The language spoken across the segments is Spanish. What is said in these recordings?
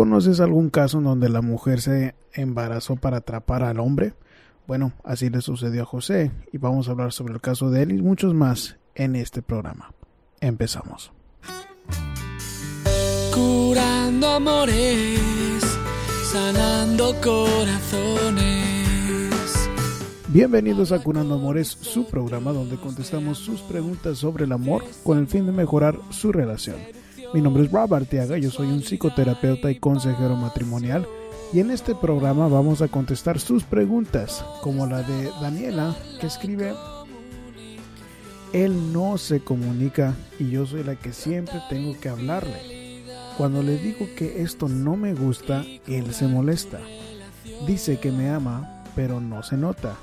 ¿Conoces algún caso en donde la mujer se embarazó para atrapar al hombre? Bueno, así le sucedió a José y vamos a hablar sobre el caso de él y muchos más en este programa. Empezamos. Curando amores, sanando corazones. Bienvenidos a Curando Amores, su programa donde contestamos sus preguntas sobre el amor con el fin de mejorar su relación. Mi nombre es Rob Arteaga, yo soy un psicoterapeuta y consejero matrimonial y en este programa vamos a contestar sus preguntas, como la de Daniela, que escribe, Él no se comunica y yo soy la que siempre tengo que hablarle. Cuando le digo que esto no me gusta, él se molesta. Dice que me ama, pero no se nota.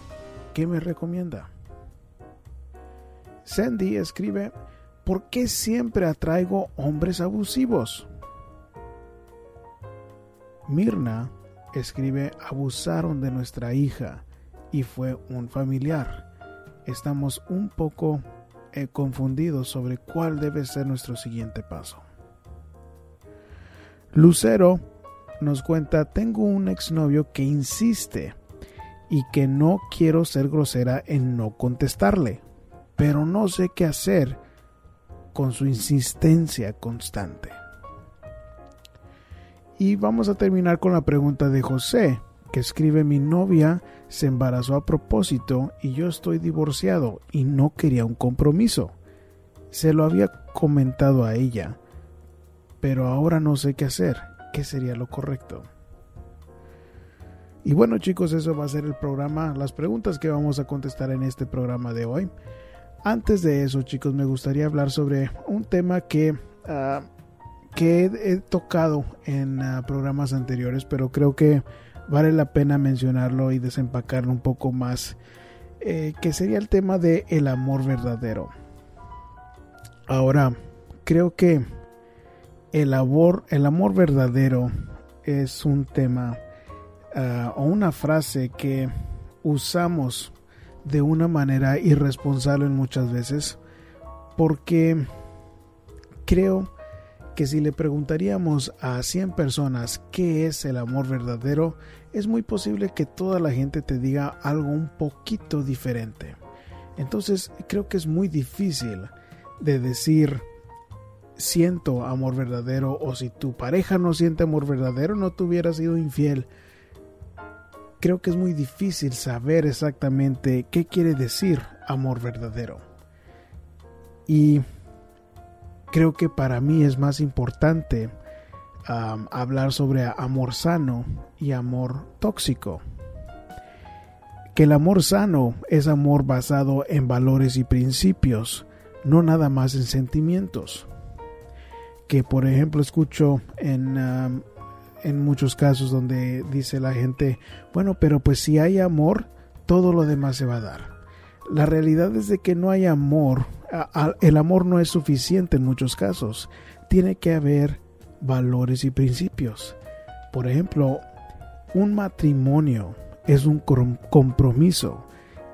¿Qué me recomienda? Sandy escribe, ¿por qué siempre atraigo hombres abusivos? Mirna escribe, abusaron de nuestra hija y fue un familiar. Estamos un poco eh, confundidos sobre cuál debe ser nuestro siguiente paso. Lucero nos cuenta, tengo un exnovio que insiste y que no quiero ser grosera en no contestarle, pero no sé qué hacer con su insistencia constante. Y vamos a terminar con la pregunta de José, que escribe mi novia se embarazó a propósito y yo estoy divorciado y no quería un compromiso. Se lo había comentado a ella, pero ahora no sé qué hacer. ¿Qué sería lo correcto? Y bueno chicos, eso va a ser el programa, las preguntas que vamos a contestar en este programa de hoy. Antes de eso chicos, me gustaría hablar sobre un tema que, uh, que he, tocado en uh, programas anteriores, pero creo que vale la pena mencionarlo y desempacarlo un poco más, eh, que sería el tema de el amor verdadero. Ahora, creo que el amor, el amor verdadero es un tema uh, o una frase que usamos de una manera irresponsable muchas veces porque creo que si le preguntaríamos a 100 personas qué es el amor verdadero, es muy posible que toda la gente te diga algo un poquito diferente. Entonces creo que es muy difícil de decir siento amor verdadero o si tu pareja no siente amor verdadero no te hubiera sido infiel. Creo que es muy difícil saber exactamente qué quiere decir amor verdadero. Y creo que para mí es más importante hablar sobre amor sano y amor tóxico. Que el amor sano es amor basado en valores y principios, no nada más en sentimientos. Que por ejemplo escucho en, en muchos casos donde dice la gente, bueno, pero pues si hay amor, todo lo demás se va a dar. La realidad es de que no hay amor el amor no es suficiente en muchos casos. Tiene que haber valores y principios. Por ejemplo, un matrimonio es un compromiso.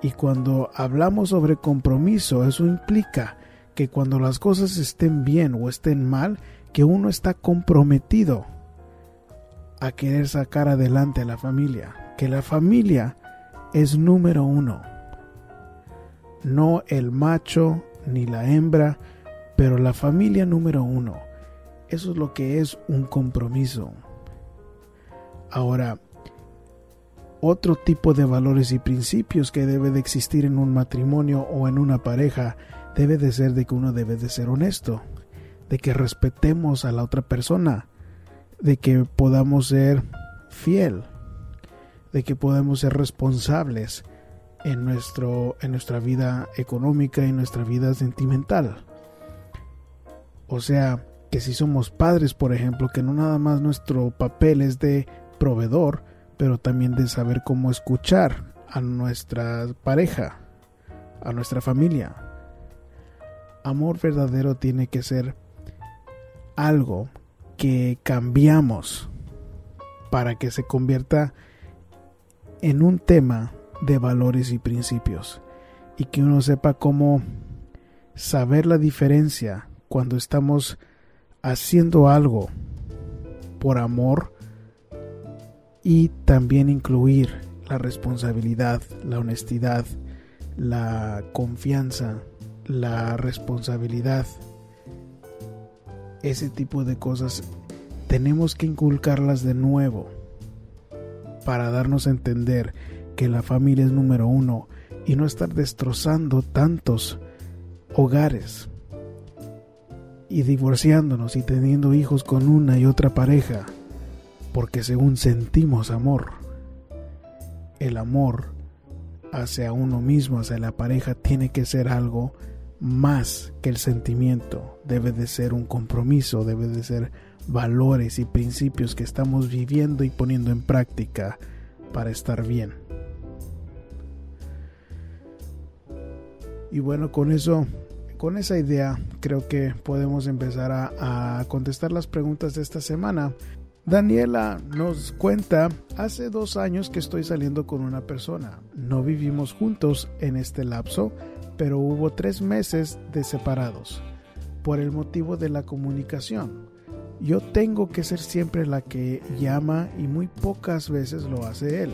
Y cuando hablamos sobre compromiso, eso implica que cuando las cosas estén bien o estén mal, que uno está comprometido a querer sacar adelante a la familia. Que la familia es número uno. No el macho, ni la hembra, pero la familia número uno. Eso es lo que es un compromiso. Ahora, otro tipo de valores y principios que debe de existir en un matrimonio o en una pareja debe de ser de que uno debe de ser honesto, de que respetemos a la otra persona, de que podamos ser fiel, de que podamos ser responsables, en, nuestro, en nuestra vida económica y nuestra vida sentimental. O sea, que si somos padres, por ejemplo, que no nada más nuestro papel es de proveedor, pero también de saber cómo escuchar a nuestra pareja, a nuestra familia. Amor verdadero tiene que ser algo que cambiamos para que se convierta en un tema de valores y principios y que uno sepa cómo saber la diferencia cuando estamos haciendo algo por amor y también incluir la responsabilidad, la honestidad, la confianza, la responsabilidad, ese tipo de cosas tenemos que inculcarlas de nuevo para darnos a entender que la familia es número uno y no estar destrozando tantos hogares y divorciándonos y teniendo hijos con una y otra pareja porque según sentimos amor el amor hacia uno mismo hacia la pareja tiene que ser algo más que el sentimiento debe de ser un compromiso debe de ser valores y principios que estamos viviendo y poniendo en práctica para estar bien. Y bueno, con eso, con esa idea, creo que podemos empezar a, contestar las preguntas de esta semana. Daniela nos cuenta, hace dos años que estoy saliendo con una persona. No vivimos juntos en este lapso, pero hubo tres meses de separados por el motivo de la comunicación. Yo tengo que ser siempre la que llama y muy pocas veces lo hace él.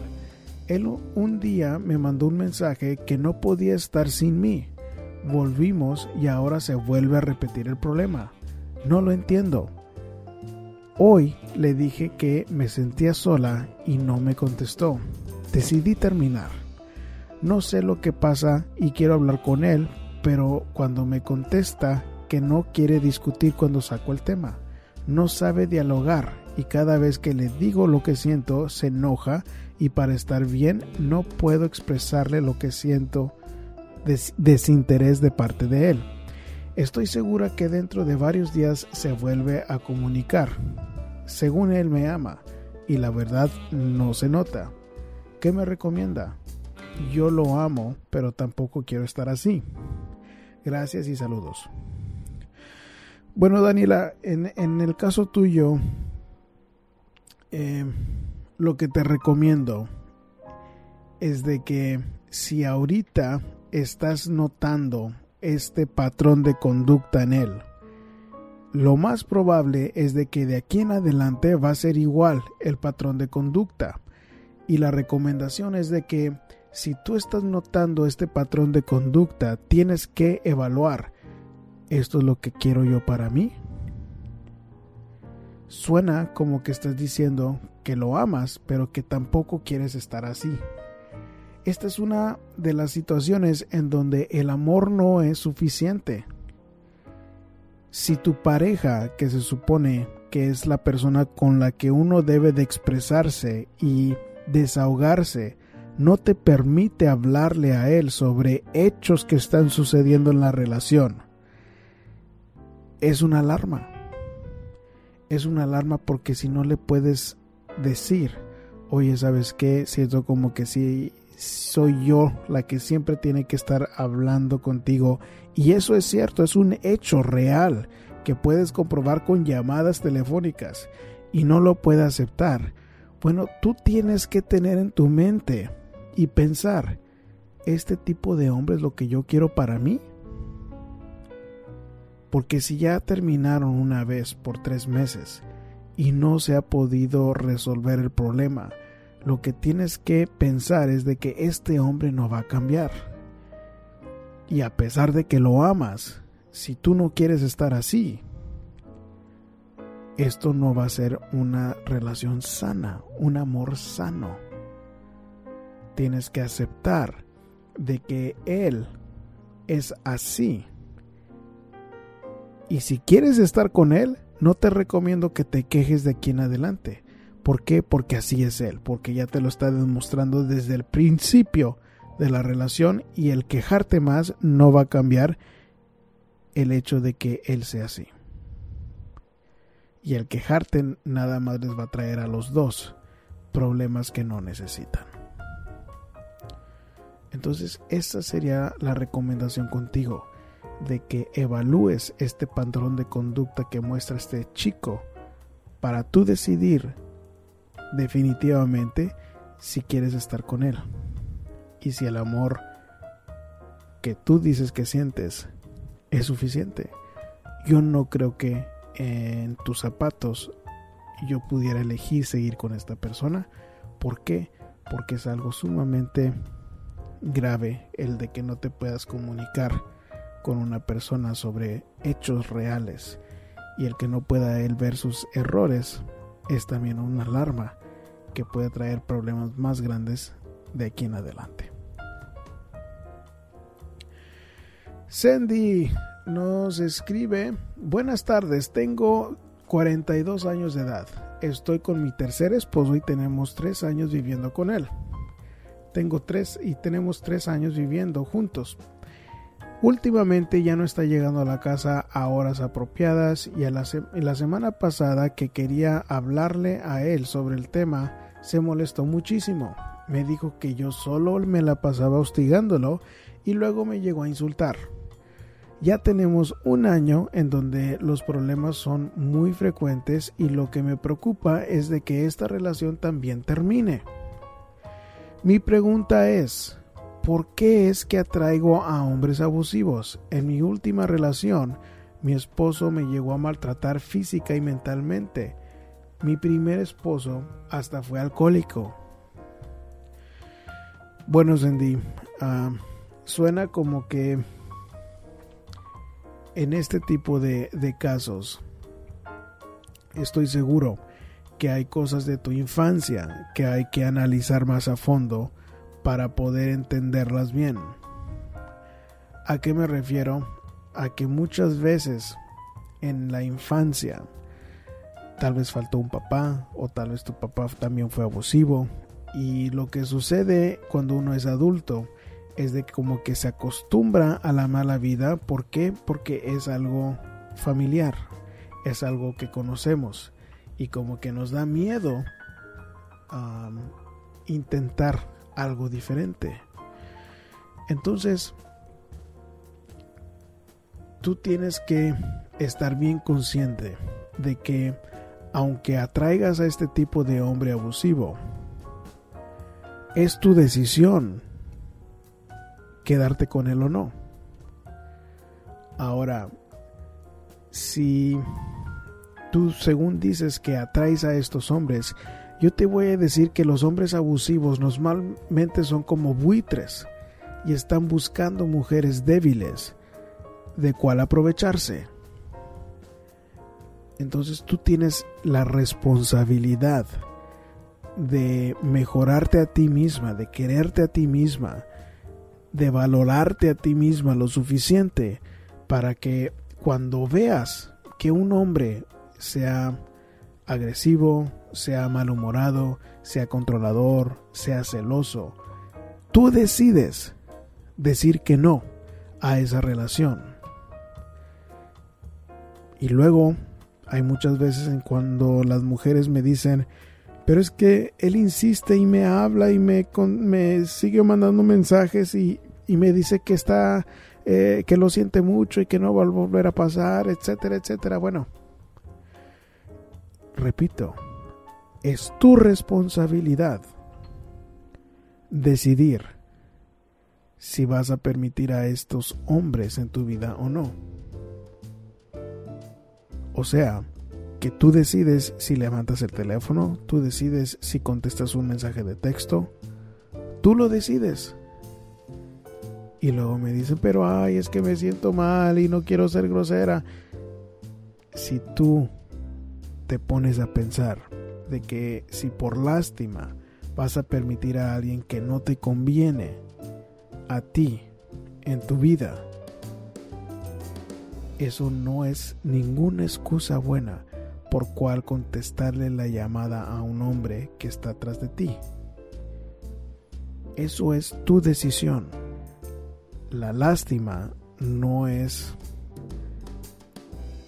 Él un día me mandó un mensaje que no podía estar sin mí. Volvimos y ahora se vuelve a repetir el problema. No lo entiendo. Hoy le dije que me sentía sola y no me contestó. Decidí terminar. No sé lo que pasa y quiero hablar con él, pero cuando me contesta que no quiere discutir cuando saco el tema no sabe dialogar y cada vez que le digo lo que siento se enoja y para estar bien no puedo expresarle lo que siento desinterés de parte de él. Estoy segura que dentro de varios días se vuelve a comunicar. Según él me ama y la verdad no se nota. ¿Qué me recomienda? Yo lo amo, pero tampoco quiero estar así. Gracias y saludos. Bueno, Daniela, en, el caso tuyo, eh, lo que te recomiendo es de que si ahorita estás notando este patrón de conducta en él, lo más probable es de que de aquí en adelante va a ser igual el patrón de conducta. Y la recomendación es de que si tú estás notando este patrón de conducta, tienes que evaluar esto es lo que quiero yo para mí. Suena como que estás diciendo que lo amas, pero que tampoco quieres estar así. Esta es una de las situaciones en donde el amor no es suficiente. Si tu pareja, que se supone que es la persona con la que uno debe de expresarse y desahogarse, no te permite hablarle a él sobre hechos que están sucediendo en la relación, es una alarma. Es una alarma porque si no le puedes decir, oye, ¿sabes qué? Siento como que si soy yo la que siempre tiene que estar hablando contigo. Y eso es cierto, es un hecho real que puedes comprobar con llamadas telefónicas y no lo puede aceptar. Bueno, tú tienes que tener en tu mente y pensar, ¿este tipo de hombre es lo que yo quiero para mí? Porque si ya terminaron una vez por tres meses y no se ha podido resolver el problema, lo que tienes que pensar es de que este hombre no va a cambiar. Y a pesar de que lo amas, si tú no quieres estar así, esto no va a ser una relación sana, un amor sano. Tienes que aceptar de que él es así y si quieres estar con Él, no te recomiendo que te quejes de aquí en adelante. ¿Por qué? Porque así es Él, porque ya te lo está demostrando desde el principio de la relación y el quejarte más no va a cambiar el hecho de que Él sea así. Y el quejarte nada más les va a traer a los dos problemas que no necesitan. Entonces, esa sería la recomendación contigo de que evalúes este patrón de conducta que muestra este chico para tú decidir definitivamente si quieres estar con él y si el amor que tú dices que sientes es suficiente. Yo no creo que en tus zapatos yo pudiera elegir seguir con esta persona. ¿Por qué? Porque es algo sumamente grave el de que no te puedas comunicar con una persona sobre hechos reales y el que no pueda él ver sus errores es también una alarma que puede traer problemas más grandes de aquí en adelante. Sandy nos escribe, buenas tardes, tengo 42 años de edad, estoy con mi tercer esposo y tenemos tres años viviendo con él. Tengo tres y tenemos tres años viviendo juntos. Últimamente ya no está llegando a la casa a horas apropiadas y a la, la semana pasada que quería hablarle a él sobre el tema se molestó muchísimo. Me dijo que yo solo me la pasaba hostigándolo y luego me llegó a insultar. Ya tenemos un año en donde los problemas son muy frecuentes y lo que me preocupa es de que esta relación también termine. Mi pregunta es, ¿por qué es que atraigo a hombres abusivos? En mi última relación, mi esposo me llegó a maltratar física y mentalmente. Mi primer esposo hasta fue alcohólico. Bueno, Cindy, ah, suena como que en este tipo de casos estoy seguro que hay cosas de tu infancia que hay que analizar más a fondo para poder entenderlas bien. ¿A qué me refiero? A que muchas veces en la infancia tal vez faltó un papá o tal vez tu papá también fue abusivo y lo que sucede cuando uno es adulto es de como que se acostumbra a la mala vida. ¿Por qué? Porque es algo familiar, es algo que conocemos y como que nos da miedo intentar algo diferente. Entonces, tú tienes que estar bien consciente de que aunque atraigas a este tipo de hombre abusivo, es tu decisión quedarte con él o no. Ahora, si tú según dices que atraes a estos hombres, yo te voy a decir que los hombres abusivos normalmente son como buitres y están buscando mujeres débiles de cual aprovecharse. Entonces tú tienes la responsabilidad de mejorarte a ti misma, de quererte a ti misma, de valorarte a ti misma lo suficiente para que cuando veas que un hombre sea agresivo, sea malhumorado, sea controlador, sea celoso, tú decides decir que no a esa relación. Y luego hay muchas veces en cuando las mujeres me dicen, pero es que él insiste y me habla y me, me sigue mandando mensajes y, y me dice que está, eh, que lo siente mucho y que no va a volver a pasar, etcétera, etcétera. Bueno, repito, es tu responsabilidad decidir si vas a permitir a estos hombres en tu vida o no. O sea, que tú decides si levantas el teléfono, tú decides si contestas un mensaje de texto, tú lo decides. Y luego me dice, pero ay, es que me siento mal y no quiero ser grosera. Si tú te pones a pensar de que si por lástima vas a permitir a alguien que no te conviene a ti en tu vida, eso no es ninguna excusa buena por cual contestarle la llamada a un hombre que está atrás de ti. Eso es tu decisión. La lástima no es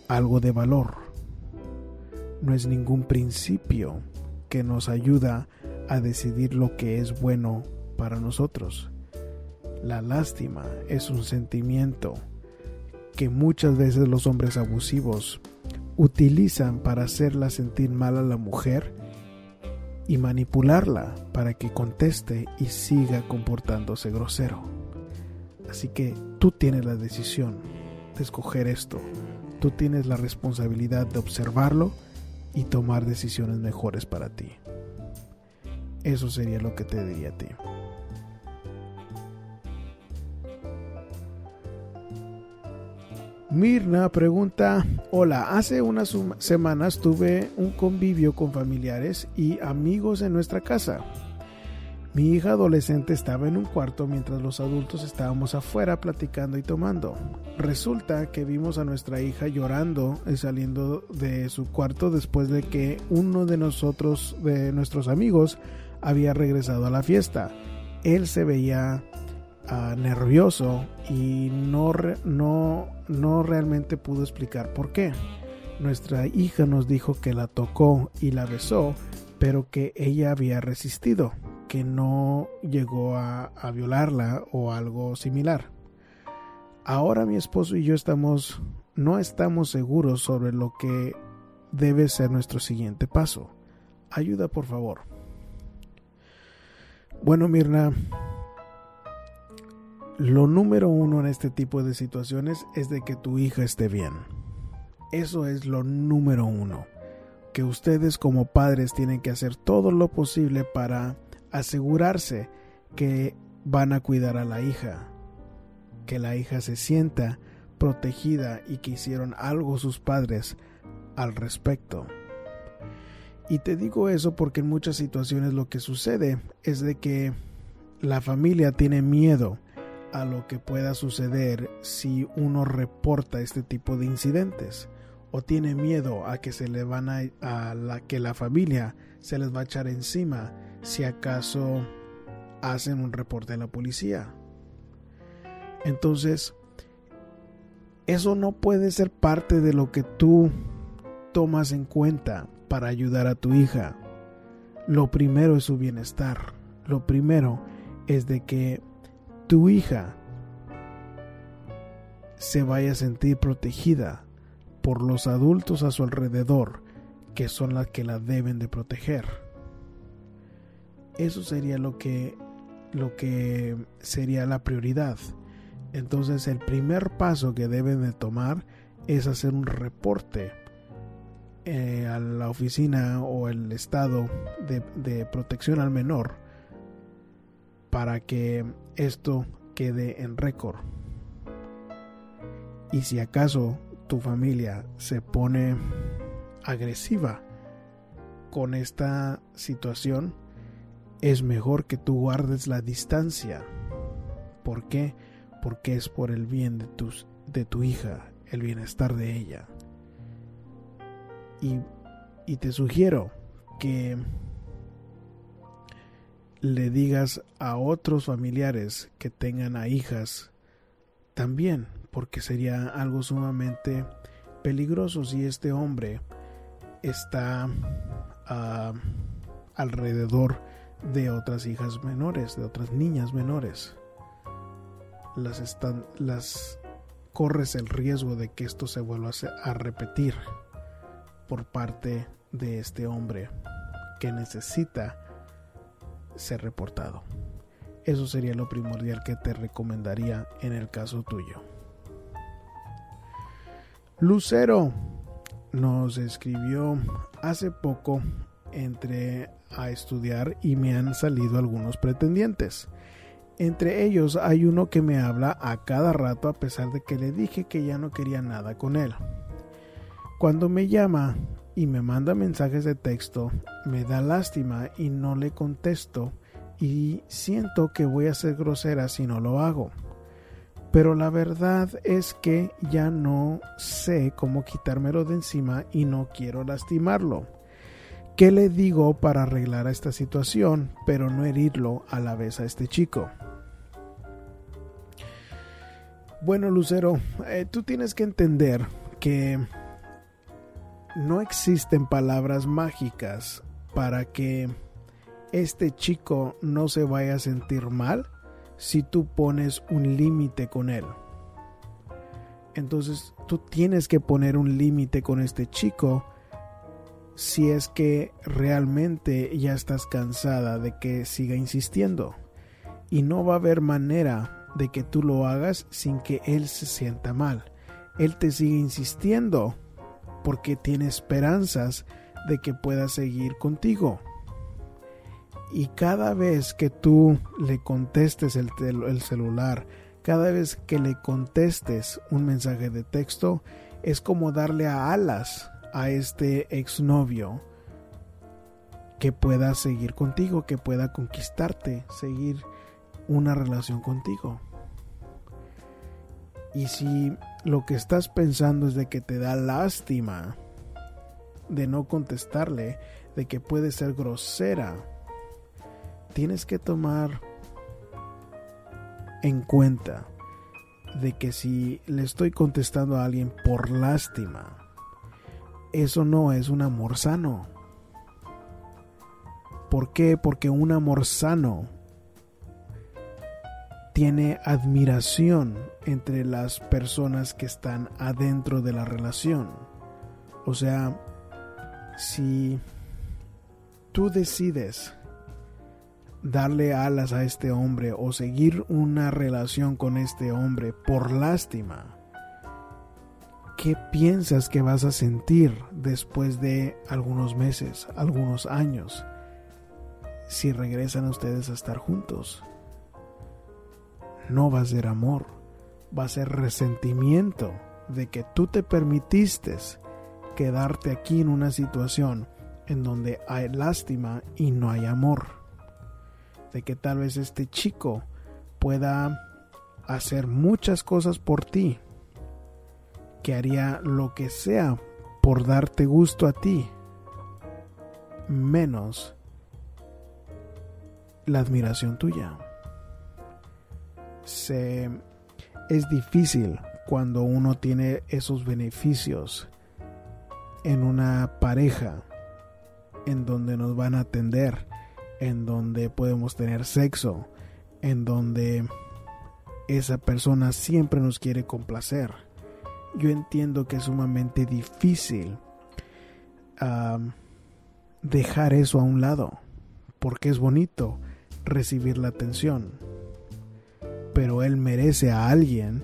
algo de valor no es ningún principio que nos ayuda a decidir lo que es bueno para nosotros. La lástima es un sentimiento que muchas veces los hombres abusivos utilizan para hacerla sentir mal a la mujer y manipularla para que conteste y siga comportándose grosero. Así que tú tienes la decisión de escoger esto. Tú tienes la responsabilidad de observarlo y tomar decisiones mejores para ti. Eso sería lo que te diría a ti. Mirna pregunta, hola, hace unas semanas tuve un convivio con familiares y amigos en nuestra casa. Mi hija adolescente estaba en un cuarto mientras los adultos estábamos afuera platicando y tomando. Resulta que vimos a nuestra hija llorando y saliendo de su cuarto después de que uno de nosotros, de nuestros amigos, había regresado a la fiesta. Él se veía uh, nervioso y no, no, no realmente pudo explicar por qué. Nuestra hija nos dijo que la tocó y la besó, pero que ella había resistido, que no llegó a, a violarla o algo similar. Ahora mi esposo y yo estamos no estamos seguros sobre lo que debe ser nuestro siguiente paso. Ayuda, por favor. Bueno, Mirna, lo número uno en este tipo de situaciones es de que tu hija esté bien. Eso es lo número uno. Que ustedes como padres tienen que hacer todo lo posible para asegurarse que van a cuidar a la hija. Que la hija se sienta protegida y que hicieron algo sus padres al respecto. Y te digo eso porque en muchas situaciones lo que sucede es de que la familia tiene miedo a lo que pueda suceder si uno reporta este tipo de incidentes o tiene miedo a que se le van a, a la que la familia se les va a echar encima si acaso hacen un reporte a la policía. Entonces, eso no puede ser parte de lo que tú tomas en cuenta para ayudar a tu hija. Lo primero es su bienestar. Lo primero es de que tu hija se vaya a sentir protegida por los adultos a su alrededor, que son las que la deben de proteger. Eso sería lo que lo que sería la prioridad. Entonces el primer paso que deben de tomar es hacer un reporte eh, a la oficina o el estado de, de protección al menor para que esto quede en récord. Y si acaso tu familia se pone agresiva con esta situación, es mejor que tú guardes la distancia. ¿Por qué? Porque es por el bien de, tus, de tu hija, el bienestar de ella. Y, y te sugiero que le digas a otros familiares que tengan a hijas también, porque sería algo sumamente peligroso si este hombre está uh, alrededor de otras hijas menores, de otras niñas menores. Las están, las corres el riesgo de que esto se vuelva a repetir por parte de este hombre que necesita ser reportado. Eso sería lo primordial que te recomendaría en el caso tuyo. Lucero nos escribió hace poco entré a estudiar y me han salido algunos pretendientes. Entre ellos hay uno que me habla a cada rato a pesar de que le dije que ya no quería nada con él. Cuando me llama y me manda mensajes de texto, me da lástima y no le contesto y siento que voy a ser grosera si no lo hago. Pero la verdad es que ya no sé cómo quitármelo de encima y no quiero lastimarlo. ¿Qué le digo para arreglar esta situación pero no herirlo a la vez a este chico? Bueno, Lucero, eh, tú tienes que entender que no existen palabras mágicas para que este chico no se vaya a sentir mal si tú pones un límite con él. Entonces tú tienes que poner un límite con este chico si es que realmente ya estás cansada de que siga insistiendo. Y no va a haber manera de que tú lo hagas sin que él se sienta mal. Él te sigue insistiendo porque tiene esperanzas de que pueda seguir contigo. Y cada vez que tú le contestes el, el celular, cada vez que le contestes un mensaje de texto, es como darle a alas a este exnovio que pueda seguir contigo, que pueda conquistarte, seguir una relación contigo. Y si lo que estás pensando es de que te da lástima de no contestarle, de que puede ser grosera, tienes que tomar en cuenta de que si le estoy contestando a alguien por lástima, eso no es un amor sano. ¿Por qué? Porque un amor sano tiene admiración entre las personas que están adentro de la relación. O sea, si tú decides darle alas a este hombre o seguir una relación con este hombre por lástima, ¿qué piensas que vas a sentir después de algunos meses, algunos años, si regresan ustedes a estar juntos? no va a ser amor, va a ser resentimiento de que tú te permitiste quedarte aquí en una situación en donde hay lástima y no hay amor. De que tal vez este chico pueda hacer muchas cosas por ti, que haría lo que sea por darte gusto a ti, menos la admiración tuya. Se, es difícil cuando uno tiene esos beneficios en una pareja en donde nos van a atender, en donde podemos tener sexo, en donde esa persona siempre nos quiere complacer. Yo entiendo que es sumamente difícil dejar eso a un lado, porque es bonito recibir la atención pero él merece a alguien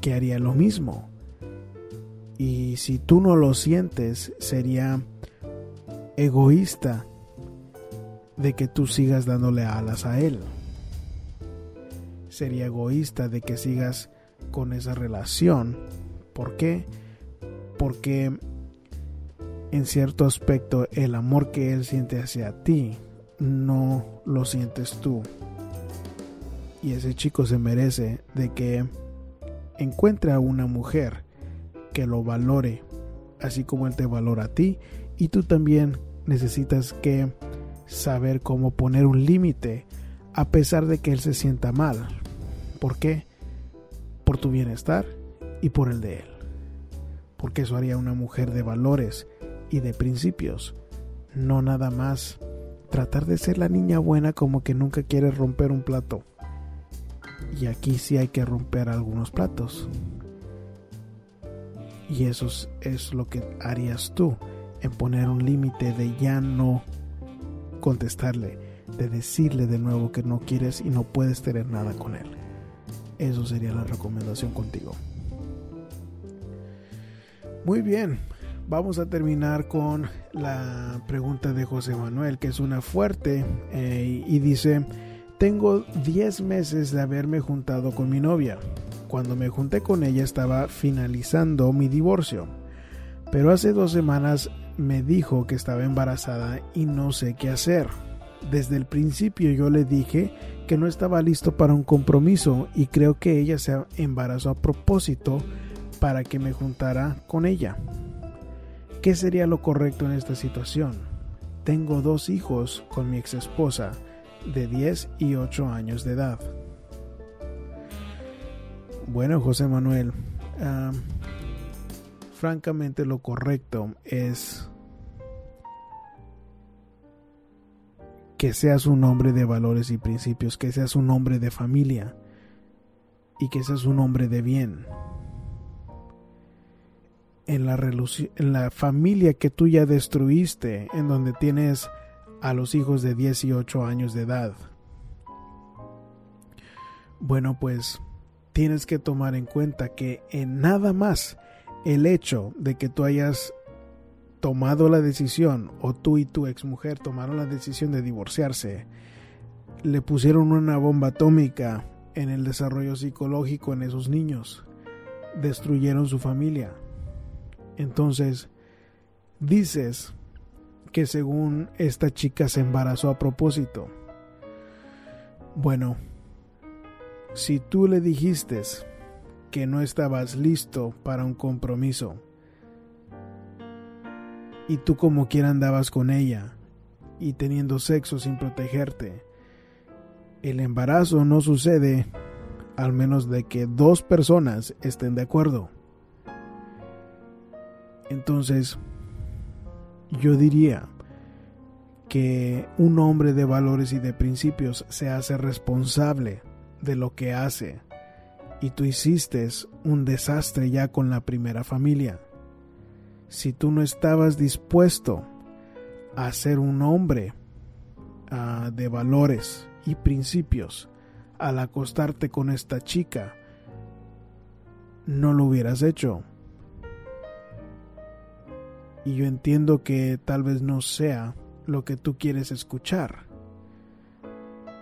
que haría lo mismo. Y si tú no lo sientes, sería egoísta de que tú sigas dándole alas a él. Sería egoísta de que sigas con esa relación. ¿Por qué? Porque en cierto aspecto el amor que él siente hacia ti no lo sientes tú y ese chico se merece de que encuentre a una mujer que lo valore, así como él te valora a ti, y tú también necesitas que saber cómo poner un límite a pesar de que él se sienta mal. ¿Por qué? Por tu bienestar y por el de él. Porque eso haría una mujer de valores y de principios, no nada más tratar de ser la niña buena como que nunca quiere romper un plato y aquí sí hay que romper algunos platos. Y eso es, lo que harías tú, en poner un límite de ya no contestarle, de decirle de nuevo que no quieres y no puedes tener nada con él. Eso sería la recomendación contigo. Muy bien, vamos a terminar con la pregunta de José Manuel, que es una fuerte eh, y dice, tengo 10 meses de haberme juntado con mi novia. Cuando me junté con ella estaba finalizando mi divorcio. Pero hace dos semanas me dijo que estaba embarazada y no sé qué hacer. Desde el principio yo le dije que no estaba listo para un compromiso y creo que ella se embarazó a propósito para que me juntara con ella. ¿Qué sería lo correcto en esta situación? Tengo dos hijos con mi ex esposa de 10 y 8 años de edad. Bueno, José Manuel, francamente lo correcto es que seas un hombre de valores y principios, que seas un hombre de familia y que seas un hombre de bien. En la, familia que tú ya destruiste, en donde tienes a los hijos de 18 años de edad. Bueno, pues tienes que tomar en cuenta que en nada más el hecho de que tú hayas tomado la decisión, o tú y tu exmujer tomaron la decisión de divorciarse, le pusieron una bomba atómica en el desarrollo psicológico en esos niños, destruyeron su familia. Entonces, dices que según esta chica se embarazó a propósito. Bueno, si tú le dijiste que no estabas listo para un compromiso, y tú como quiera andabas con ella y teniendo sexo sin protegerte. El embarazo no sucede al menos de que dos personas estén de acuerdo. Entonces, yo diría que un hombre de valores y de principios se hace responsable de lo que hace y tú hiciste un desastre ya con la primera familia si tú no estabas dispuesto a ser un hombre uh, de valores y principios al acostarte con esta chica, no lo hubieras hecho. Y yo entiendo que tal vez no sea lo que tú quieres escuchar,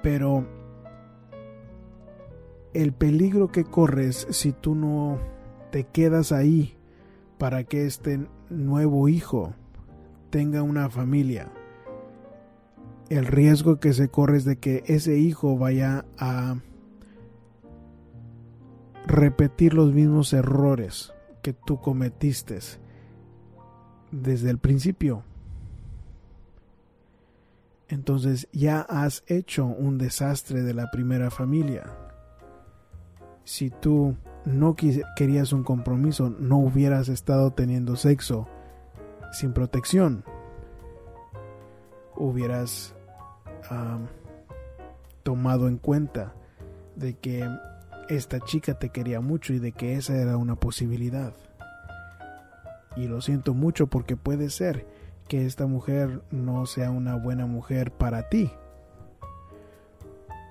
pero el peligro que corres si tú no te quedas ahí para que este nuevo hijo tenga una familia, el riesgo que se corre es de que ese hijo vaya a repetir los mismos errores que tú cometiste desde el principio. Entonces ya has hecho un desastre de la primera familia. Si tú no querías un compromiso, no hubieras estado teniendo sexo sin protección. Hubieras tomado en cuenta de que esta chica te quería mucho y de que esa era una posibilidad. Y lo siento mucho porque puede ser que esta mujer no sea una buena mujer para ti.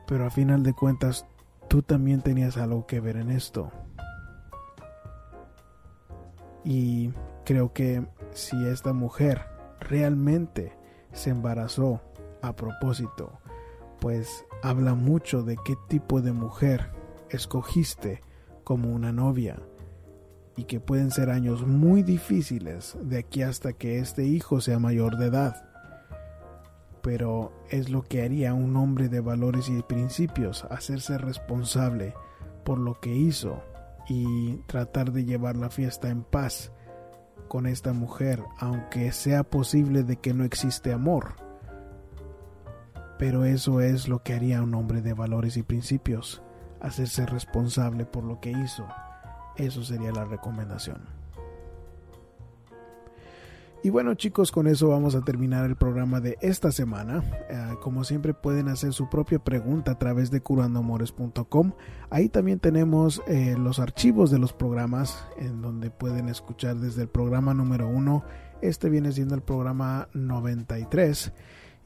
Pero a final de cuentas tú también tenías algo que ver en esto. Y creo que si esta mujer realmente se embarazó a propósito, pues habla mucho de qué tipo de mujer escogiste como una novia y que pueden ser años muy difíciles de aquí hasta que este hijo sea mayor de edad. Pero es lo que haría un hombre de valores y principios, hacerse responsable por lo que hizo y tratar de llevar la fiesta en paz con esta mujer, aunque sea posible de que no existe amor. Pero eso es lo que haría un hombre de valores y principios, hacerse responsable por lo que hizo. Eso sería la recomendación. Y bueno chicos, con eso vamos a terminar el programa de esta semana. Eh, como siempre pueden hacer su propia pregunta a través de curandoamores.com. Ahí también tenemos eh, los archivos de los programas en donde pueden escuchar desde el programa número 1. Este viene siendo el programa 93.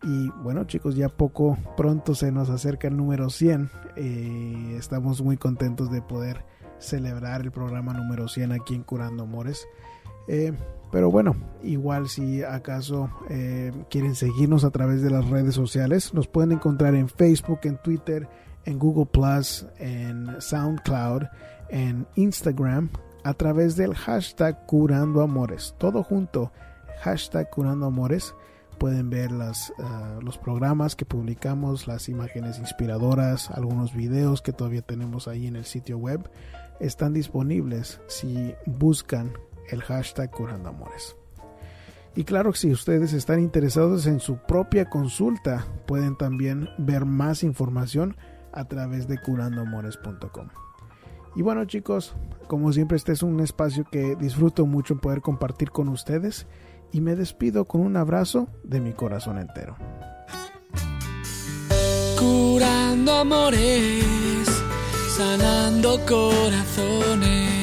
Y bueno chicos, ya poco pronto se nos acerca el número 100. Eh, estamos muy contentos de poder celebrar el programa número 100 aquí en Curando Amores. Pero bueno, igual si acaso eh, quieren seguirnos a través de las redes sociales, nos pueden encontrar en Facebook, en Twitter, en Google Plus, en SoundCloud, en Instagram, a través del hashtag Curando Amores. Todo junto, hashtag Curando Amores. Pueden ver ah, los programas que publicamos, las imágenes inspiradoras, algunos videos que todavía tenemos ahí en el sitio web. Están disponibles si buscan el hashtag Curando Amores. Y claro que si ustedes están interesados en su propia consulta, pueden también ver más información a través de curandoamores.com. Y bueno chicos, como siempre este es un espacio que disfruto mucho poder compartir con ustedes y me despido con un abrazo de mi corazón entero. Curando amores, sanando corazones